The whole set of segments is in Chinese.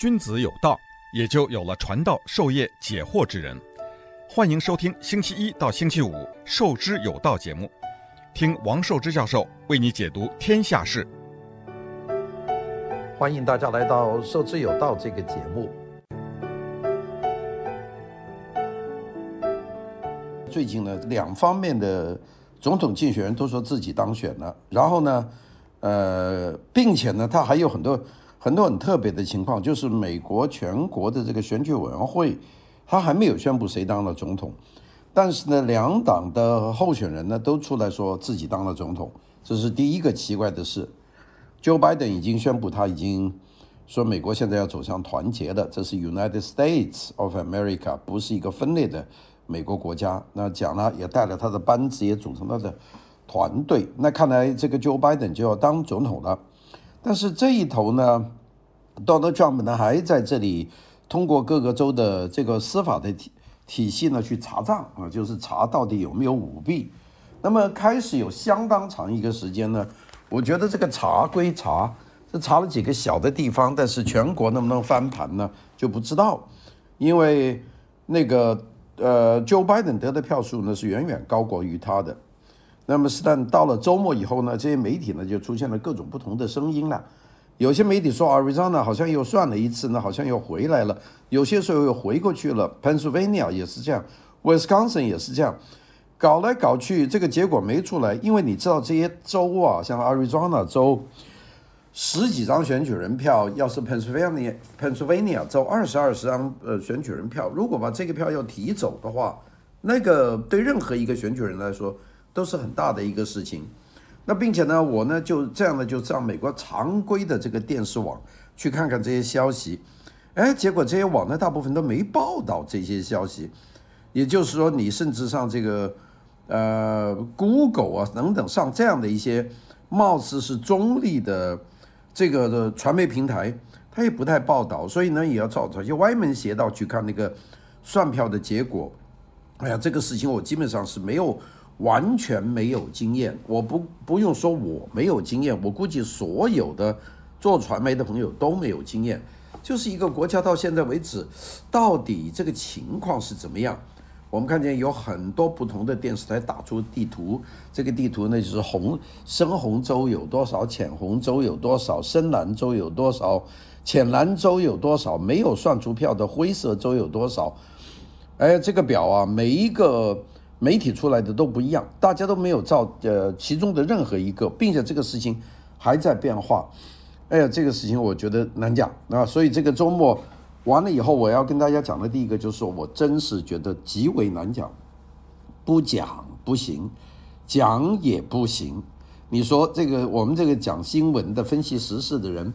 君子有道，也就有了传道授业解惑之人。欢迎收听星期一到星期五《授之有道》节目，听王寿之教授为你解读天下事。欢迎大家来到《授之有道》这个节目。最近呢，两方面的总统竞选人都说自己当选了，然后呢，呃，并且呢，他还有很多。很多很特别的情况，就是美国全国的这个选举委员会，他还没有宣布谁当了总统，但是呢，两党的候选人呢都出来说自己当了总统，这是第一个奇怪的事。Joe Biden 已经宣布他已经说美国现在要走向团结的，这是 United States of America，不是一个分裂的美国国家。那讲了也带了他的班子，也组成他的团队。那看来这个 Joe Biden 就要当总统了。但是这一头呢，Donald Trump 呢还在这里通过各个州的这个司法的体体系呢去查账啊，就是查到底有没有舞弊。那么开始有相当长一个时间呢，我觉得这个查归查，这查了几个小的地方，但是全国能不能翻盘呢就不知道，因为那个呃，Joe Biden 得的票数呢是远远高过于他的。那么，是但到了周末以后呢，这些媒体呢就出现了各种不同的声音了。有些媒体说，Arizona 好像又算了一次呢，好像又回来了；有些时候又回过去了。Pennsylvania 也是这样，Wisconsin 也是这样，搞来搞去，这个结果没出来。因为你知道这些州啊，像 Arizona 州，十几张选举人票，要是 Pennsylvania Pennsylvania 州二十二十张呃选举人票，如果把这个票要提走的话，那个对任何一个选举人来说。都是很大的一个事情，那并且呢，我呢就这样呢就上美国常规的这个电视网去看看这些消息，哎，结果这些网呢大部分都没报道这些消息，也就是说，你甚至上这个呃 Google 啊等等上这样的一些貌似是中立的这个的传媒平台，它也不太报道，所以呢也要找找些歪门邪道去看那个算票的结果。哎呀，这个事情我基本上是没有。完全没有经验，我不不用说我没有经验，我估计所有的做传媒的朋友都没有经验。就是一个国家到现在为止，到底这个情况是怎么样？我们看见有很多不同的电视台打出地图，这个地图呢就是红深红州有多少，浅红州有多少，深蓝州有多少，浅蓝州有多少，没有算出票的灰色州有多少？哎，这个表啊，每一个。媒体出来的都不一样，大家都没有照呃其中的任何一个，并且这个事情还在变化。哎呀，这个事情我觉得难讲啊，所以这个周末完了以后，我要跟大家讲的第一个就是，我真是觉得极为难讲，不讲不行，讲也不行。你说这个我们这个讲新闻的、分析时事的人，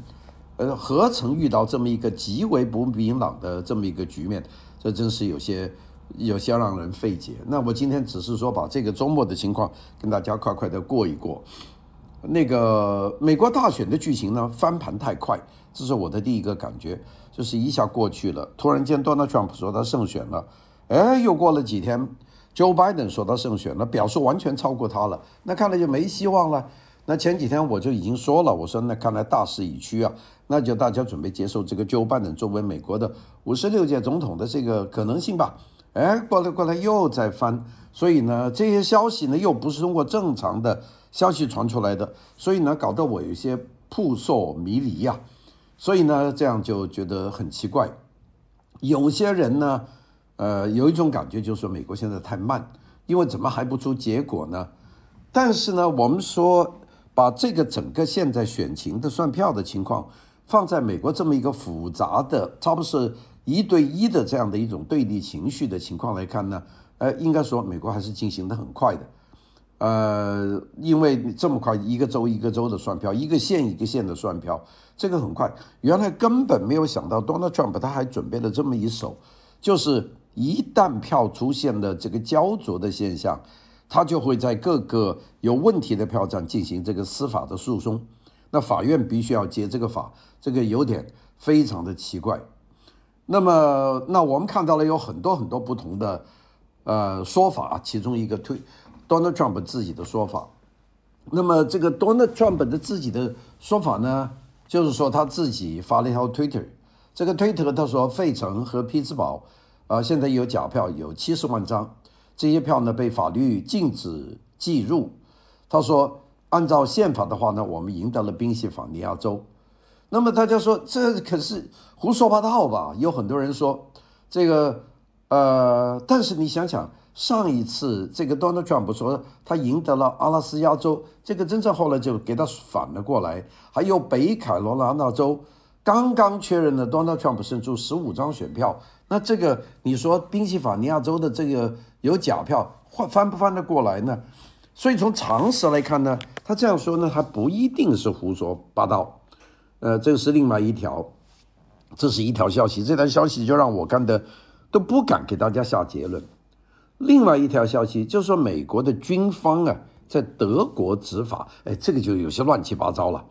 呃，何曾遇到这么一个极为不明朗的这么一个局面？这真是有些。有些让人费解。那我今天只是说把这个周末的情况跟大家快快的过一过。那个美国大选的剧情呢，翻盘太快，这是我的第一个感觉，就是一下过去了。突然间，Donald Trump 说他胜选了，哎，又过了几天，Joe Biden 说他胜选了，表述完全超过他了。那看来就没希望了。那前几天我就已经说了，我说那看来大势已去啊，那就大家准备接受这个 Joe Biden 作为美国的五十六届总统的这个可能性吧。哎，过来过来，又在翻，所以呢，这些消息呢，又不是通过正常的消息传出来的，所以呢，搞得我有些扑朔迷离呀，所以呢，这样就觉得很奇怪。有些人呢，呃，有一种感觉就是说，美国现在太慢，因为怎么还不出结果呢？但是呢，我们说把这个整个现在选情的算票的情况放在美国这么一个复杂的，差不多是。一对一的这样的一种对立情绪的情况来看呢，呃，应该说美国还是进行得很快的，呃，因为这么快，一个州一个州的算票，一个县一个县的算票，这个很快。原来根本没有想到，Donald Trump 他还准备了这么一手，就是一旦票出现了这个焦灼的现象，他就会在各个有问题的票站进行这个司法的诉讼，那法院必须要接这个法，这个有点非常的奇怪。那么，那我们看到了有很多很多不同的呃说法，其中一个推 Donald Trump 自己的说法。那么，这个 Donald Trump 的自己的说法呢，就是说他自己发了一条 Twitter，这个推特他说，费城和匹兹堡啊，现在有假票有七十万张，这些票呢被法律禁止计入。他说，按照宪法的话呢，我们赢得了宾夕法尼亚州。那么大家说，这可是胡说八道吧？有很多人说这个，呃，但是你想想，上一次这个 Donald Trump 说他赢得了阿拉斯加州，这个真正后来就给他反了过来，还有北卡罗来纳州。刚刚确认了，Donald Trump 胜出十五张选票。那这个你说宾夕法尼亚州的这个有假票，翻翻不翻得过来呢？所以从常识来看呢，他这样说呢，还不一定是胡说八道。呃，这个是另外一条，这是一条消息。这条消息就让我看的都不敢给大家下结论。另外一条消息就是说，美国的军方啊，在德国执法，哎，这个就有些乱七八糟了。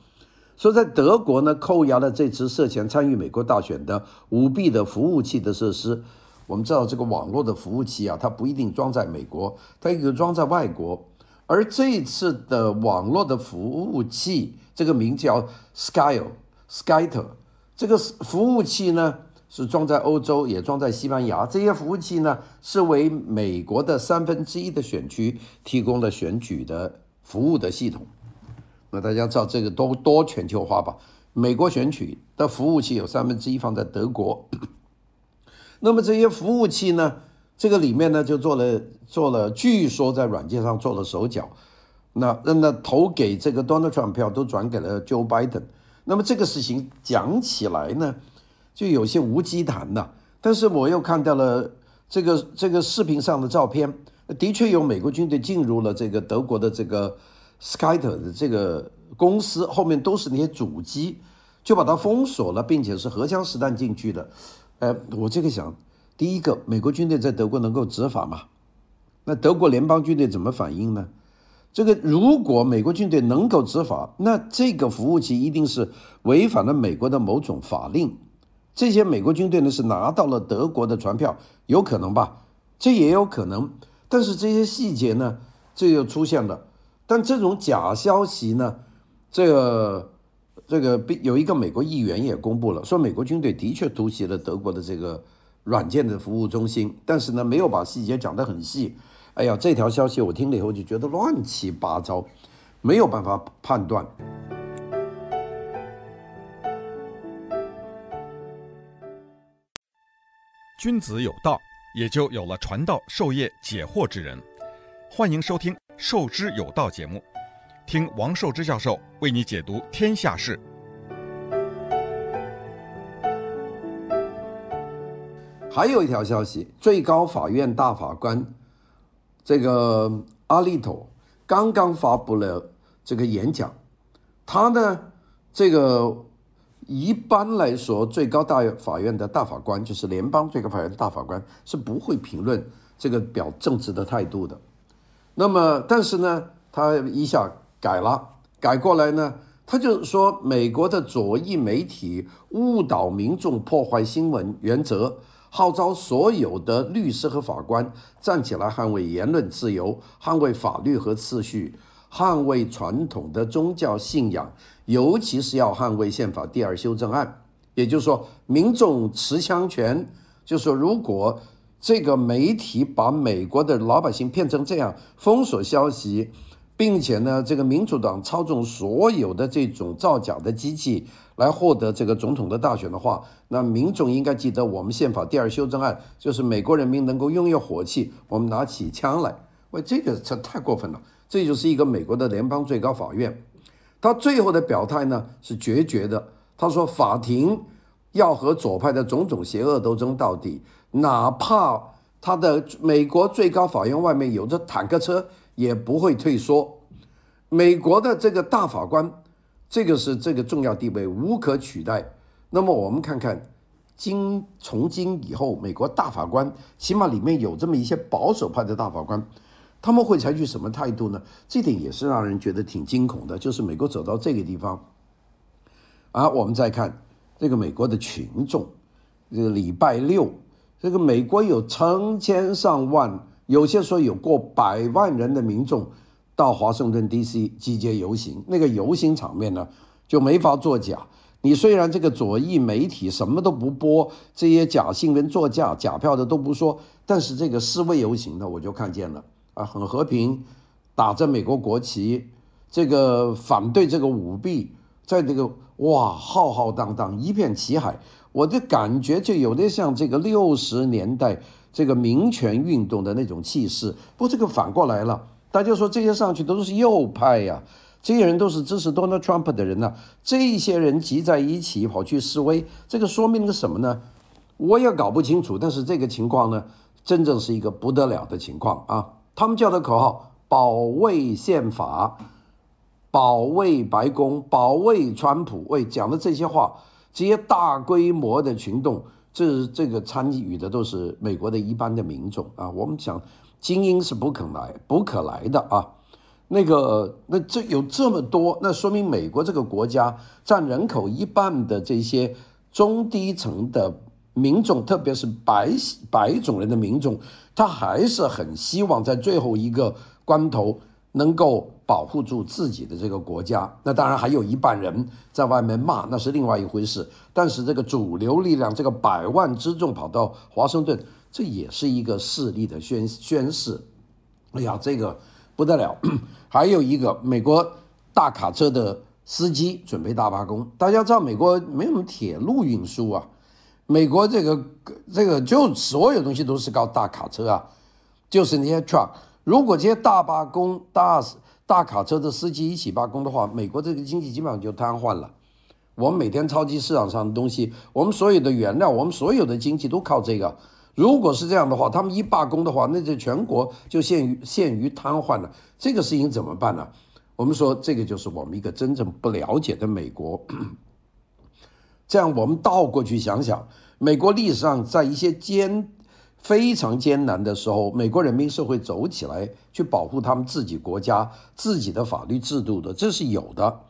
说在德国呢，扣押了这次涉嫌参与美国大选的舞弊的服务器的设施。我们知道这个网络的服务器啊，它不一定装在美国，它也可以装在外国。而这一次的网络的服务器，这个名叫 Scale Skype，Skype，这个服务器呢是装在欧洲，也装在西班牙。这些服务器呢是为美国的三分之一的选区提供了选举的服务的系统。那大家知道这个多多全球化吧？美国选举的服务器有三分之一放在德国，那么这些服务器呢，这个里面呢就做了做了，据说在软件上做了手脚，那那投给这个 Donald Trump 票都转给了 Joe Biden。那么这个事情讲起来呢，就有些无稽谈呐。但是我又看到了这个这个视频上的照片，的确有美国军队进入了这个德国的这个。Skype 的这个公司后面都是那些主机，就把它封锁了，并且是荷枪实弹进去的。呃，我这个想，第一个，美国军队在德国能够执法吗？那德国联邦军队怎么反应呢？这个如果美国军队能够执法，那这个服务器一定是违反了美国的某种法令。这些美国军队呢是拿到了德国的传票，有可能吧？这也有可能。但是这些细节呢，这又出现了。但这种假消息呢，这个这个有一个美国议员也公布了，说美国军队的确突袭了德国的这个软件的服务中心，但是呢，没有把细节讲得很细。哎呀，这条消息我听了以后就觉得乱七八糟，没有办法判断。君子有道，也就有了传道授业解惑之人。欢迎收听。授之有道节目，听王寿之教授为你解读天下事。还有一条消息，最高法院大法官这个阿利托刚刚发布了这个演讲。他呢，这个一般来说，最高大法院的大法官就是联邦最高法院的大法官是不会评论这个表政治的态度的。那么，但是呢，他一下改了，改过来呢，他就说美国的左翼媒体误导民众，破坏新闻原则，号召所有的律师和法官站起来捍卫言论自由，捍卫法律和秩序，捍卫传统的宗教信仰，尤其是要捍卫宪法第二修正案。也就是说，民众持枪权，就是说如果。这个媒体把美国的老百姓骗成这样，封锁消息，并且呢，这个民主党操纵所有的这种造假的机器来获得这个总统的大选的话，那民众应该记得，我们宪法第二修正案就是美国人民能够拥有火器，我们拿起枪来。喂，这个这太过分了。这就是一个美国的联邦最高法院，他最后的表态呢是决绝的。他说，法庭要和左派的种种邪恶斗争到底。哪怕他的美国最高法院外面有着坦克车，也不会退缩。美国的这个大法官，这个是这个重要地位无可取代。那么我们看看，今从今以后，美国大法官起码里面有这么一些保守派的大法官，他们会采取什么态度呢？这点也是让人觉得挺惊恐的。就是美国走到这个地方，啊，我们再看这个美国的群众，这个礼拜六。这个美国有成千上万，有些说有过百万人的民众到华盛顿 D.C. 集结游行，那个游行场面呢就没法作假。你虽然这个左翼媒体什么都不播，这些假新闻作假、假票的都不说，但是这个示威游行呢，我就看见了啊，很和平，打着美国国旗，这个反对这个舞弊，在这个哇浩浩荡荡一片旗海，我的感觉就有点像这个六十年代这个民权运动的那种气势。不这个反过来了，大家说这些上去都是右派呀。这些人都是支持 Donald Trump 的人呢、啊，这些人集在一起跑去示威，这个说明了什么呢？我也搞不清楚。但是这个情况呢，真正是一个不得了的情况啊！他们叫的口号：保卫宪法，保卫白宫，保卫川普。为讲的这些话，这些大规模的群众，这这个参与的都是美国的一般的民众啊。我们讲精英是不可来，不可来的啊。那个，那这有这么多，那说明美国这个国家占人口一半的这些中低层的民众，特别是白白种人的民众，他还是很希望在最后一个关头能够保护住自己的这个国家。那当然还有一半人在外面骂，那是另外一回事。但是这个主流力量，这个百万之众跑到华盛顿，这也是一个势力的宣宣示。哎呀，这个。不得了，还有一个美国大卡车的司机准备大罢工。大家知道，美国没有什么铁路运输啊，美国这个这个就所有东西都是靠大卡车啊，就是那些 truck。如果这些大罢工、大大卡车的司机一起罢工的话，美国这个经济基本上就瘫痪了。我们每天超级市场上的东西，我们所有的原料，我们所有的经济都靠这个。如果是这样的话，他们一罢工的话，那这全国就陷于陷于瘫痪了。这个事情怎么办呢？我们说，这个就是我们一个真正不了解的美国。这样，我们倒过去想想，美国历史上在一些艰非常艰难的时候，美国人民是会走起来去保护他们自己国家自己的法律制度的，这是有的。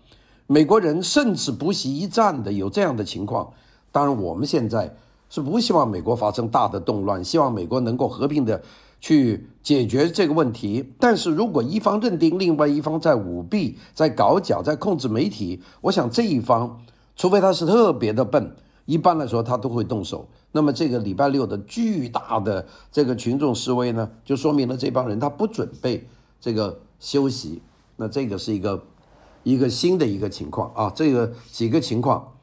美国人甚至不惜一战的，有这样的情况。当然，我们现在。是不希望美国发生大的动乱，希望美国能够和平的去解决这个问题。但是如果一方认定另外一方在舞弊、在搞假、在控制媒体，我想这一方，除非他是特别的笨，一般来说他都会动手。那么这个礼拜六的巨大的这个群众示威呢，就说明了这帮人他不准备这个休息。那这个是一个一个新的一个情况啊，这个几个情况。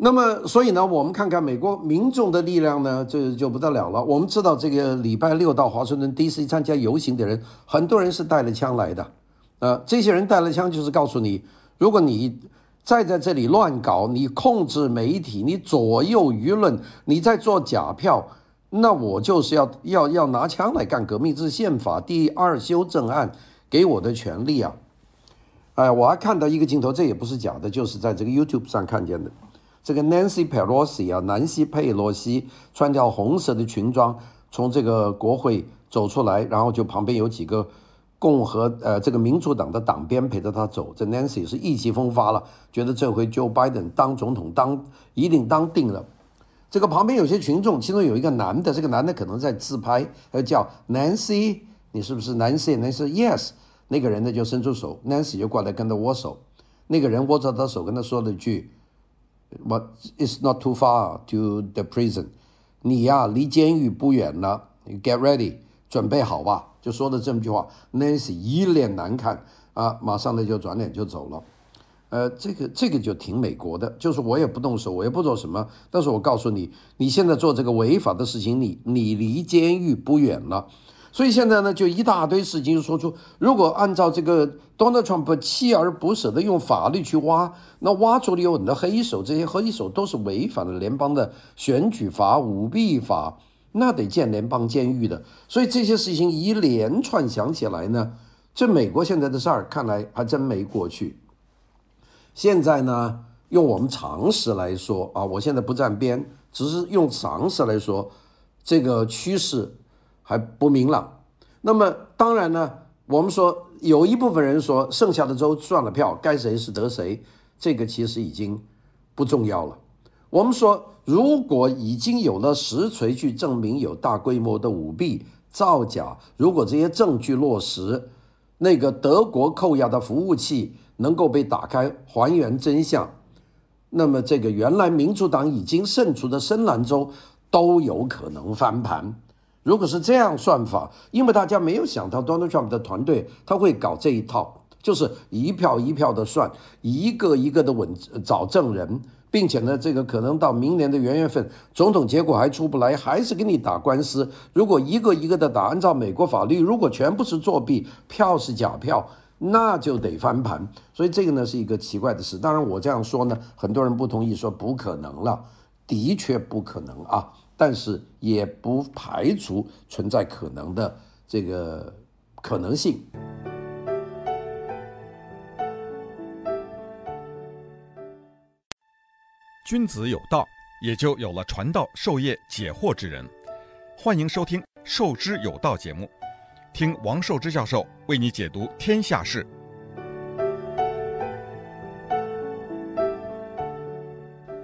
那么，所以呢，我们看看美国民众的力量呢，这就不得了了。我们知道，这个礼拜六到华盛顿 D.C. 参加游行的人，很多人是带了枪来的。呃，这些人带了枪，就是告诉你，如果你再在这里乱搞，你控制媒体，你左右舆论，你在做假票，那我就是要要要拿枪来干革命。这是宪法第二修正案给我的权利啊！哎，我还看到一个镜头，这也不是假的，就是在这个 YouTube 上看见的。这个 Nancy Pelosi 啊，南希佩洛西穿条红色的裙装从这个国会走出来，然后就旁边有几个共和呃这个民主党的党鞭陪着他走。这 Nancy 是意气风发了，觉得这回 Joe Biden 当总统当一定当定了。这个旁边有些群众，其中有一个男的，这个男的可能在自拍，他叫 Nancy，你是不是 Nancy？Nancy Yes，那个人呢就伸出手，Nancy 就过来跟他握手，那个人握着他手跟他说了一句。But it's not too far to the prison。你呀，离监狱不远了。Get ready，准备好吧。就说的这么句话，Nancy 一脸难看啊，马上呢就转脸就走了。呃，这个这个就挺美国的，就是我也不动手，我也不做什么，但是我告诉你，你现在做这个违法的事情，你你离监狱不远了。所以现在呢，就一大堆事情就说出，如果按照这个 Donald Trump 锲而不舍的用法律去挖，那挖出了有很多黑手，这些黑手都是违反了联邦的选举法、舞弊法，那得建联邦监狱的。所以这些事情一连串想起来呢，这美国现在的事儿看来还真没过去。现在呢，用我们常识来说啊，我现在不站边，只是用常识来说，这个趋势。还不明朗，那么当然呢，我们说有一部分人说剩下的州赚了票，该谁是得谁，这个其实已经不重要了。我们说，如果已经有了实锤去证明有大规模的舞弊、造假，如果这些证据落实，那个德国扣押的服务器能够被打开，还原真相，那么这个原来民主党已经胜出的深蓝州都有可能翻盘。如果是这样算法，因为大家没有想到 Donald Trump 的团队他会搞这一套，就是一票一票的算，一个一个的稳找证人，并且呢，这个可能到明年的元月份，总统结果还出不来，还是给你打官司。如果一个一个的打，按照美国法律，如果全部是作弊，票是假票，那就得翻盘。所以这个呢是一个奇怪的事。当然我这样说呢，很多人不同意，说不可能了，的确不可能啊。但是也不排除存在可能的这个可能性。君子有道，也就有了传道授业解惑之人。欢迎收听《授之有道》节目，听王寿之教授为你解读天下事。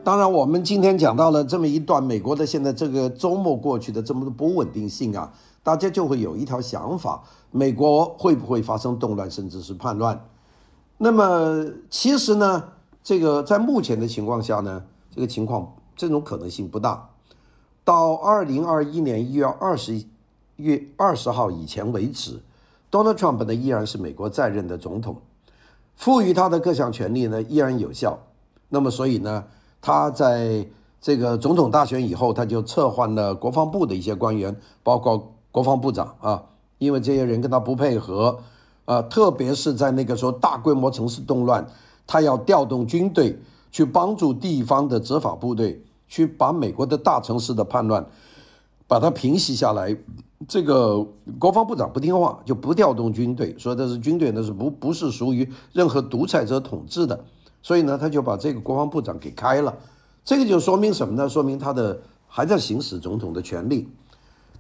当然，我们今天讲到了这么一段美国的现在这个周末过去的这么多不稳定性啊，大家就会有一条想法：美国会不会发生动乱，甚至是叛乱？那么其实呢，这个在目前的情况下呢，这个情况这种可能性不大。到二零二一年一月二十月二十号以前为止，Donald Trump 呢依然是美国在任的总统，赋予他的各项权利呢依然有效。那么所以呢，他在这个总统大选以后，他就撤换了国防部的一些官员，包括国防部长啊，因为这些人跟他不配合，啊，特别是在那个时候大规模城市动乱，他要调动军队去帮助地方的执法部队，去把美国的大城市的叛乱把它平息下来。这个国防部长不听话，就不调动军队，说这是军队那是不不是属于任何独裁者统治的。所以呢，他就把这个国防部长给开了，这个就说明什么呢？说明他的还在行使总统的权利。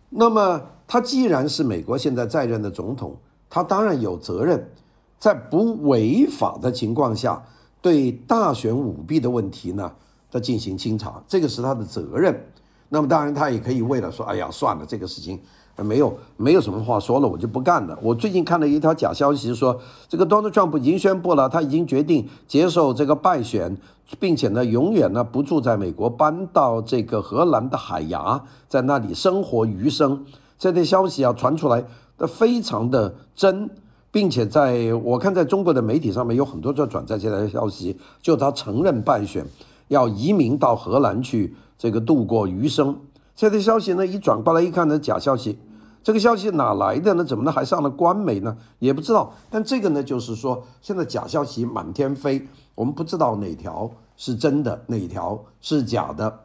那么他既然是美国现在在任的总统，他当然有责任，在不违法的情况下，对大选舞弊的问题呢，他进行清查，这个是他的责任。那么当然，他也可以为了说，哎呀，算了，这个事情。没有，没有什么话说了，我就不干了。我最近看了一条假消息，说这个 Donald Trump 已经宣布了，他已经决定接受这个败选，并且呢，永远呢不住在美国，搬到这个荷兰的海牙，在那里生活余生。这条消息啊传出来，的非常的真，并且在我看，在中国的媒体上面有很多在转载这条消息，就他承认败选，要移民到荷兰去这个度过余生。这条消息呢，一转过来一看呢，假消息。这个消息哪来的呢？怎么呢？还上了官媒呢？也不知道。但这个呢，就是说，现在假消息满天飞，我们不知道哪条是真的，哪条是假的。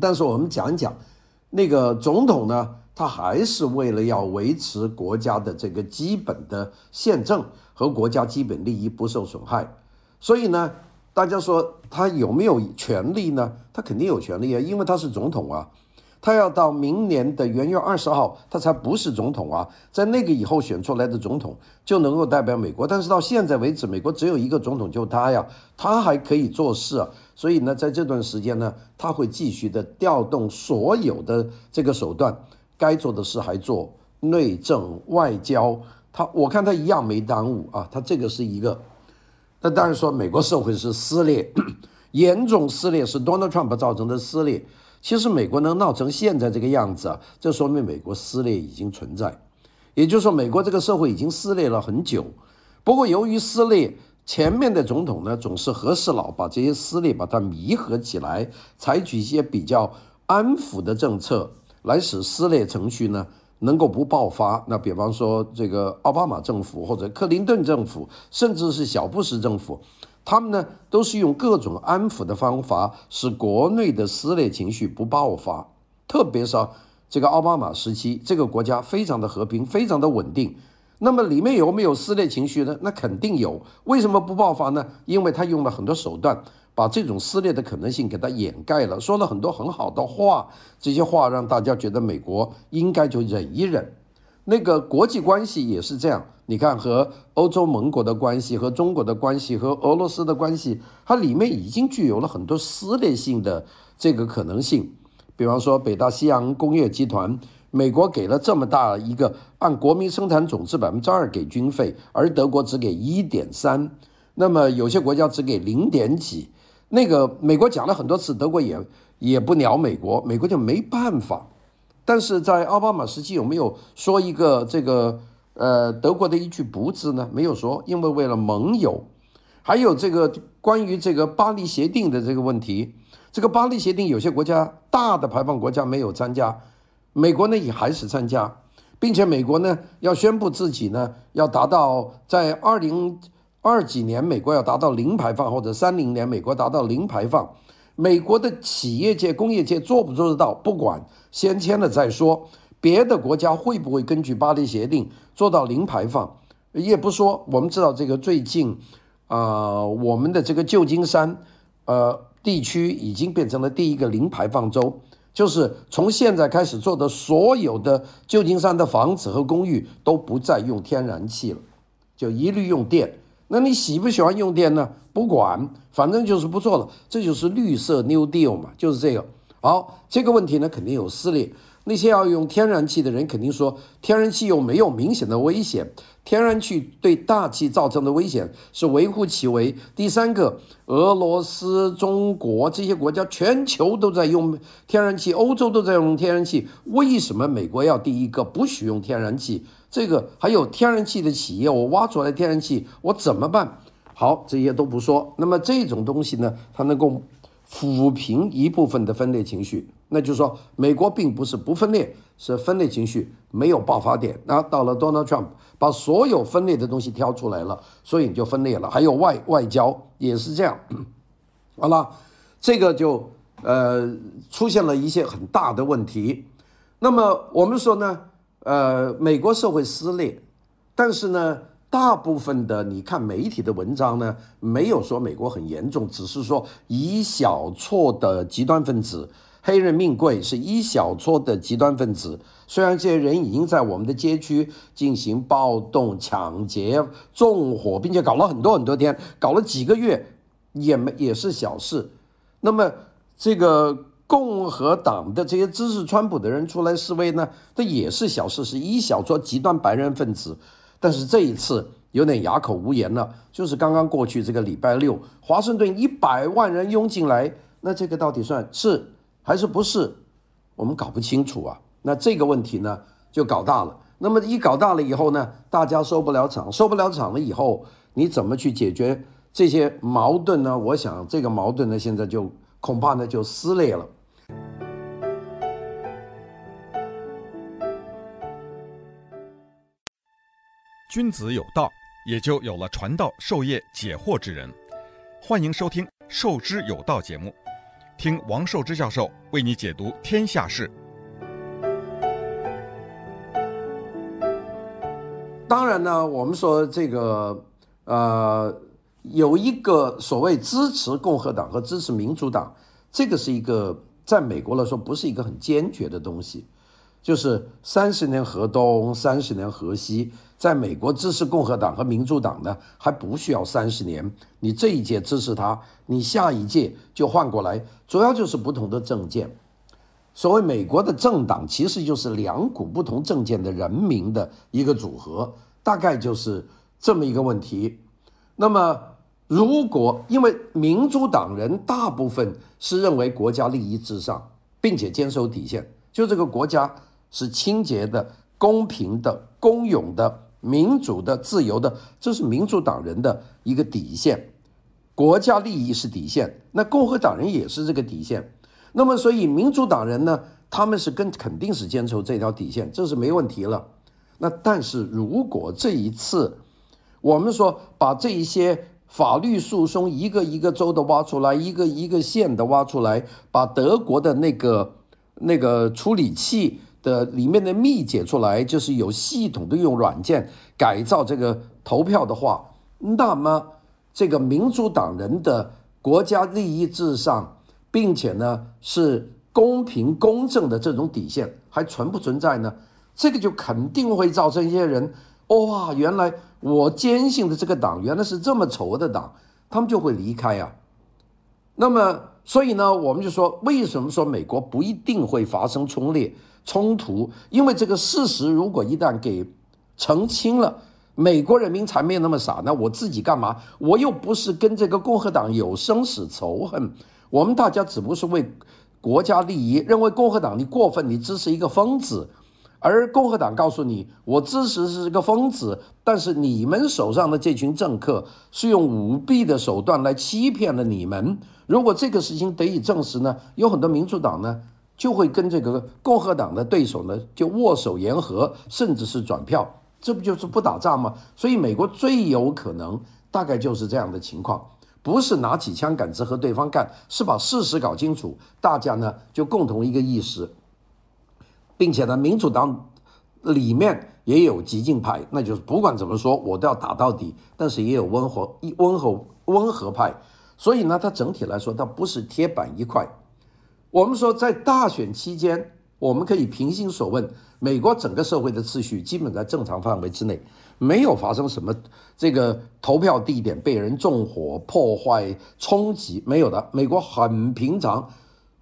但是我们讲一讲，那个总统呢，他还是为了要维持国家的这个基本的宪政和国家基本利益不受损害，所以呢，大家说他有没有权利呢？他肯定有权利啊，因为他是总统啊。他要到明年的元月二十号，他才不是总统啊，在那个以后选出来的总统就能够代表美国。但是到现在为止，美国只有一个总统，就他呀，他还可以做事啊。所以呢，在这段时间呢，他会继续的调动所有的这个手段，该做的事还做，内政外交，他我看他一样没耽误啊。他这个是一个，那当然说美国社会是撕裂，严重撕裂，是 Donald Trump 造成的撕裂。其实美国能闹成现在这个样子啊，这说明美国撕裂已经存在，也就是说，美国这个社会已经撕裂了很久。不过由于撕裂，前面的总统呢总是和事佬，把这些撕裂把它弥合起来，采取一些比较安抚的政策，来使撕裂程序呢能够不爆发。那比方说这个奥巴马政府或者克林顿政府，甚至是小布什政府。他们呢，都是用各种安抚的方法，使国内的撕裂情绪不爆发。特别是这个奥巴马时期，这个国家非常的和平，非常的稳定。那么里面有没有撕裂情绪呢？那肯定有。为什么不爆发呢？因为他用了很多手段，把这种撕裂的可能性给它掩盖了，说了很多很好的话。这些话让大家觉得美国应该就忍一忍。那个国际关系也是这样。你看，和欧洲盟国的关系、和中国的关系、和俄罗斯的关系，它里面已经具有了很多撕裂性的这个可能性。比方说，北大西洋工业集团，美国给了这么大一个按国民生产总值百分之二给军费，而德国只给一点三，那么有些国家只给零点几。那个美国讲了很多次，德国也也不鸟美国，美国就没办法。但是在奥巴马时期有没有说一个这个呃德国的一句不字呢？没有说，因为为了盟友，还有这个关于这个巴黎协定的这个问题，这个巴黎协定有些国家大的排放国家没有参加，美国呢也还是参加，并且美国呢要宣布自己呢要达到在二零。二几年，美国要达到零排放，或者三零年美国达到零排放，美国的企业界、工业界做不做得到？不管，先签了再说。别的国家会不会根据巴黎协定做到零排放？也不说。我们知道这个最近，啊、我们的这个旧金山，呃，地区已经变成了第一个零排放州，就是从现在开始做的所有的旧金山的房子和公寓都不再用天然气了，就一律用电。那你喜不喜欢用电呢？不管，反正就是不做了。这就是绿色 New Deal 嘛，就是这个。好，这个问题呢，肯定有撕裂。那些要用天然气的人肯定说，天然气又没有明显的危险，天然气对大气造成的危险是微乎其微。第三个，俄罗斯、中国这些国家，全球都在用天然气，欧洲都在用天然气，为什么美国要第一个不许用天然气？这个还有天然气的企业，我挖出来天然气，我怎么办？好，这些都不说。那么这种东西呢，它能够抚平一部分的分裂情绪。那就是说，美国并不是不分裂，是分裂情绪没有爆发点。那到了 Donald Trump，把所有分裂的东西挑出来了，所以你就分裂了。还有外外交也是这样。好了，这个就呃出现了一些很大的问题。那么我们说呢？呃，美国社会撕裂，但是呢，大部分的你看媒体的文章呢，没有说美国很严重，只是说一小撮的极端分子，黑人命贵是一小撮的极端分子。虽然这些人已经在我们的街区进行暴动、抢劫、纵火，并且搞了很多很多天，搞了几个月，也没也是小事。那么这个。共和党的这些支持川普的人出来示威呢，这也是小事，是一小撮极端白人分子。但是这一次有点哑口无言了，就是刚刚过去这个礼拜六，华盛顿一百万人涌进来，那这个到底算是还是不是？我们搞不清楚啊。那这个问题呢就搞大了。那么一搞大了以后呢，大家收不了场，收不了场了以后，你怎么去解决这些矛盾呢？我想这个矛盾呢，现在就恐怕呢就撕裂了。君子有道，也就有了传道授业解惑之人。欢迎收听《授之有道》节目，听王寿之教授为你解读天下事。当然呢，我们说这个呃，有一个所谓支持共和党和支持民主党，这个是一个在美国来说不是一个很坚决的东西，就是三十年河东，三十年河西。在美国支持共和党和民主党呢，还不需要三十年。你这一届支持他，你下一届就换过来，主要就是不同的政见。所谓美国的政党，其实就是两股不同政见的人民的一个组合，大概就是这么一个问题。那么，如果因为民主党人大部分是认为国家利益至上，并且坚守底线，就这个国家是清洁的、公平的、公勇的。民主的、自由的，这是民主党人的一个底线，国家利益是底线。那共和党人也是这个底线。那么，所以民主党人呢，他们是跟肯定是坚守这条底线，这是没问题了。那但是如果这一次，我们说把这一些法律诉讼一个一个州的挖出来，一个一个县的挖出来，把德国的那个那个处理器。的里面的密解出来，就是有系统的用软件改造这个投票的话，那么这个民主党人的国家利益至上，并且呢是公平公正的这种底线还存不存在呢？这个就肯定会造成一些人，哇，原来我坚信的这个党原来是这么丑的党，他们就会离开啊。那么所以呢，我们就说，为什么说美国不一定会发生冲裂？冲突，因为这个事实如果一旦给澄清了，美国人民才没有那么傻，那我自己干嘛？我又不是跟这个共和党有生死仇恨，我们大家只不过是为国家利益，认为共和党你过分，你支持一个疯子，而共和党告诉你，我支持是个疯子，但是你们手上的这群政客是用舞弊的手段来欺骗了你们。如果这个事情得以证实呢，有很多民主党呢就会跟这个共和党的对手呢就握手言和，甚至是转票。这不就是不打仗吗？所以美国最有可能大概就是这样的情况，不是拿起枪杆子和对方干，是把事实搞清楚，大家呢就共同一个意识，并且呢，民主党里面也有激进派，那就是不管怎么说我都要打到底，但是也有温和温和温和派，所以呢，它整体来说它不是铁板一块。我们说在大选期间，我们可以平心所问。美国整个社会的秩序基本在正常范围之内，没有发生什么这个投票地点被人纵火、破坏、冲击，没有的。美国很平常，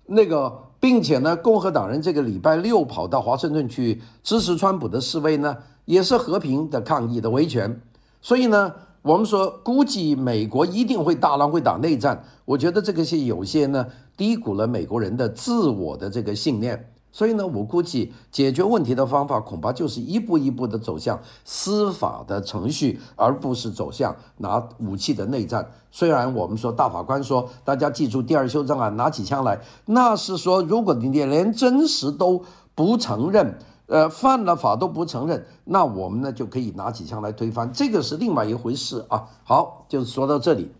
那个，并且呢，共和党人这个礼拜六跑到华盛顿去支持川普的示威呢，也是和平的抗议的维权。所以呢，我们说估计美国一定会大浪会打内战，我觉得这个是有些呢低估了美国人的自我的这个信念。所以呢，我估计解决问题的方法恐怕就是一步一步的走向司法的程序，而不是走向拿武器的内战。虽然我们说大法官说，大家记住第二修正案，拿起枪来，那是说如果你连真实都不承认，呃，犯了法都不承认，那我们呢就可以拿起枪来推翻，这个是另外一回事啊。好，就说到这里。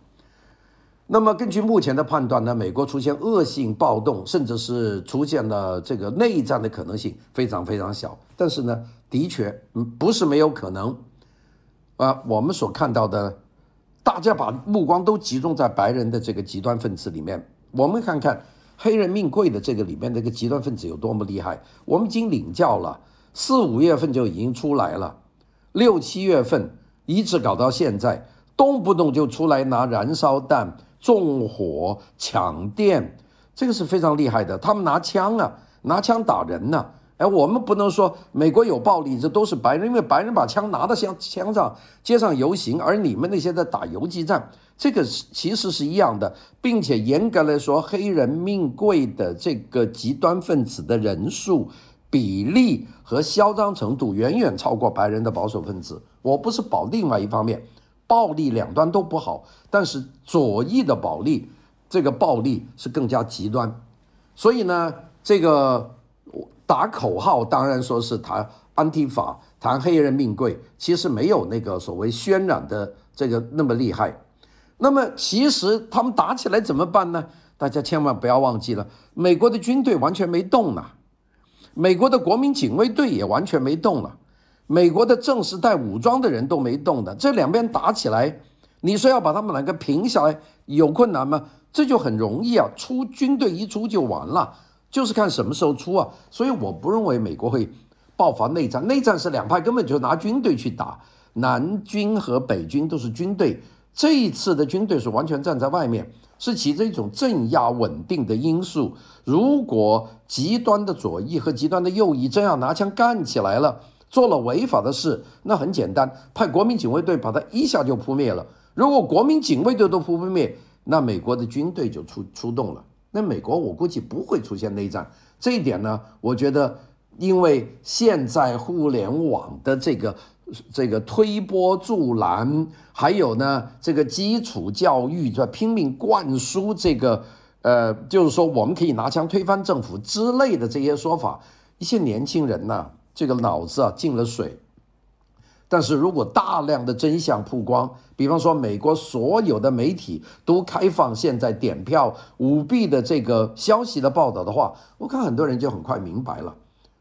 那么根据目前的判断呢，美国出现恶性暴动，甚至是出现了这个内战的可能性非常非常小。但是呢，的确，不是没有可能。啊，我们所看到的，大家把目光都集中在白人的这个极端分子里面。我们看看黑人命贵的这个里面那个极端分子有多么厉害。我们已经领教了，四五月份就已经出来了，六七月份一直搞到现在，动不动就出来拿燃烧弹。纵火、抢电，这个是非常厉害的。他们拿枪啊，拿枪打人呢、啊。哎，我们不能说美国有暴力，这都是白人，因为白人把枪拿到枪枪上，街上游行，而你们那些在打游击战，这个其实是一样的，并且严格来说，黑人命贵的这个极端分子的人数比例和嚣张程度远远超过白人的保守分子。我不是保另外一方面。暴力两端都不好，但是左翼的暴力，这个暴力是更加极端。所以呢，这个打口号当然说是谈安提法，谈黑人命贵，其实没有那个所谓渲染的这个那么厉害。那么其实他们打起来怎么办呢？大家千万不要忘记了，美国的军队完全没动呢，美国的国民警卫队也完全没动了。美国的正式带武装的人都没动的，这两边打起来，你说要把他们两个平下来有困难吗？这就很容易啊，出军队一出就完了，就是看什么时候出啊。所以我不认为美国会爆发内战，内战是两派根本就拿军队去打，南军和北军都是军队，这一次的军队是完全站在外面，是起着一种镇压稳定的因素。如果极端的左翼和极端的右翼真要拿枪干起来了。做了违法的事，那很简单，派国民警卫队把他一下就扑灭了。如果国民警卫队都扑不灭，那美国的军队就出出动了。那美国我估计不会出现内战。这一点呢，我觉得，因为现在互联网的这个这个推波助澜，还有呢这个基础教育在拼命灌输这个，呃，就是说我们可以拿枪推翻政府之类的这些说法，一些年轻人呢。这个脑子啊进了水，但是如果大量的真相曝光，比方说美国所有的媒体都开放现在点票舞弊的这个消息的报道的话，我看很多人就很快明白了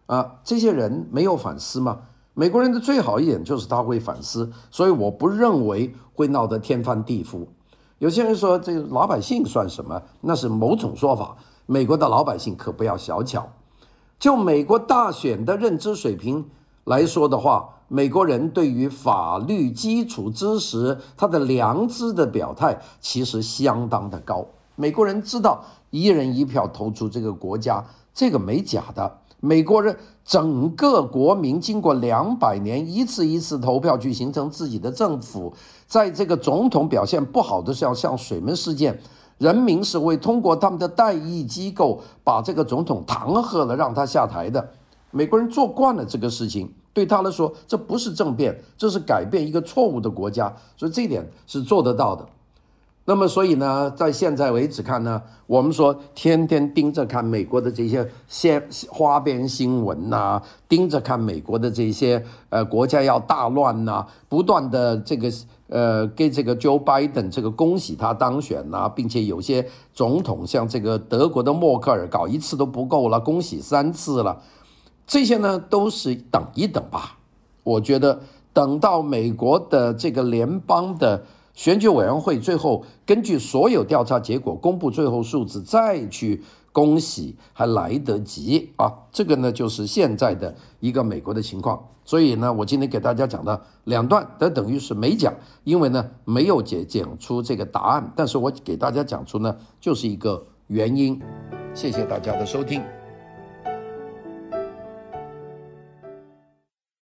啊，这些人没有反思吗？美国人的最好一点就是他会反思，所以我不认为会闹得天翻地覆。有些人说这老百姓算什么？那是某种说法。美国的老百姓可不要小瞧。就美国大选的认知水平来说的话，美国人对于法律基础知识、他的良知的表态，其实相当的高。美国人知道一人一票投出这个国家，这个没假的。美国人整个国民经过两百年一次一次投票去形成自己的政府，在这个总统表现不好的时候，像水门事件，人民是会通过他们的代议机构把这个总统弹劾了，让他下台的。美国人做惯了这个事情，对他来说这不是政变，这是改变一个错误的国家，所以这一点是做得到的。那么，所以呢，在现在为止看呢，我们说天天盯着看美国的这些鲜花边新闻呐、盯着看美国的这些呃国家要大乱呐、不断的这个呃给这个 Joe Biden 这个恭喜他当选呐、并且有些总统像这个德国的默克尔搞一次都不够了，恭喜三次了，这些呢都是等一等吧。我觉得等到美国的这个联邦的。选举委员会最后根据所有调查结果公布最后数字，再去恭喜还来得及啊！这个呢就是现在的一个美国的情况。所以呢，我今天给大家讲的两段，都等于是没讲，因为呢没有解讲出这个答案，但是我给大家讲出呢就是一个原因。谢谢大家的收听。